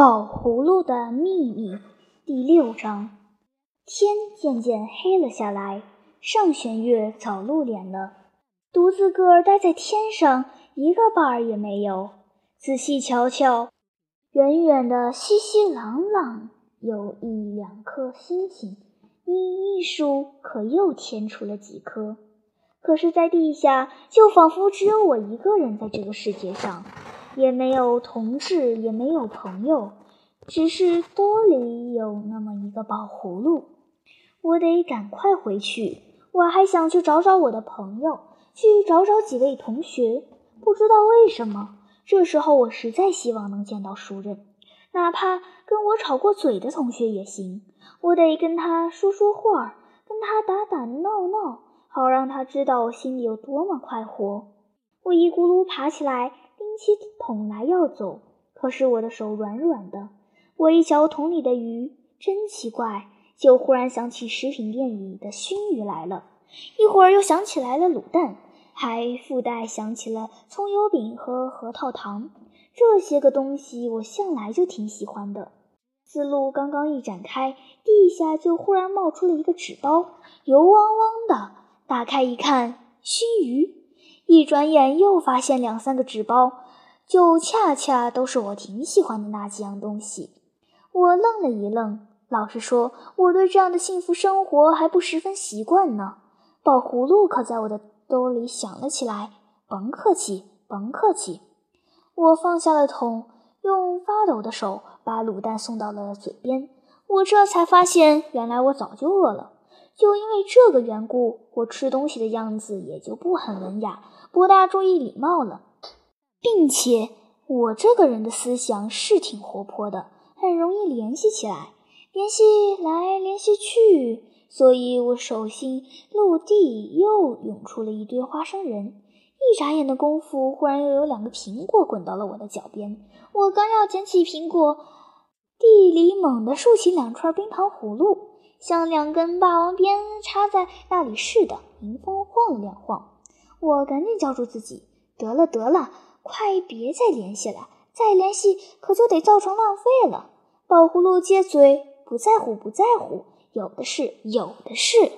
宝葫芦的秘密第六章。天渐渐黑了下来，上弦月早露脸了，独自个儿待在天上，一个伴儿也没有。仔细瞧瞧，远远的熙熙攘攘，有一两颗星星，一一数，可又添出了几颗。可是，在地下，就仿佛只有我一个人在这个世界上。也没有同志，也没有朋友，只是兜里有那么一个宝葫芦。我得赶快回去，我还想去找找我的朋友，去找找几位同学。不知道为什么，这时候我实在希望能见到熟人，哪怕跟我吵过嘴的同学也行。我得跟他说说话，跟他打打闹闹，好让他知道我心里有多么快活。我一咕噜爬起来。起桶来要走，可是我的手软软的。我一瞧桶里的鱼，真奇怪，就忽然想起食品店里的熏鱼来了，一会儿又想起来了卤蛋，还附带想起了葱油饼和核桃糖。这些个东西我向来就挺喜欢的。思路刚刚一展开，地下就忽然冒出了一个纸包，油汪汪的。打开一看，熏鱼。一转眼又发现两三个纸包，就恰恰都是我挺喜欢的那几样东西。我愣了一愣，老实说，我对这样的幸福生活还不十分习惯呢。宝葫芦可在我的兜里响了起来，甭客气，甭客气。我放下了桶，用发抖的手把卤蛋送到了嘴边。我这才发现，原来我早就饿了。就因为这个缘故，我吃东西的样子也就不很文雅。不大注意礼貌了，并且我这个人的思想是挺活泼的，很容易联系起来，联系来联系去，所以我手心落地又涌出了一堆花生仁。一眨眼的功夫，忽然又有两个苹果滚到了我的脚边。我刚要捡起苹果，地里猛地竖起两串冰糖葫芦，像两根霸王鞭插在那里似的，迎风晃了两晃。我赶紧叫住自己，得了得了，快别再联系了，再联系可就得造成浪费了。宝葫芦接嘴，不在乎不在乎，有的是有的是。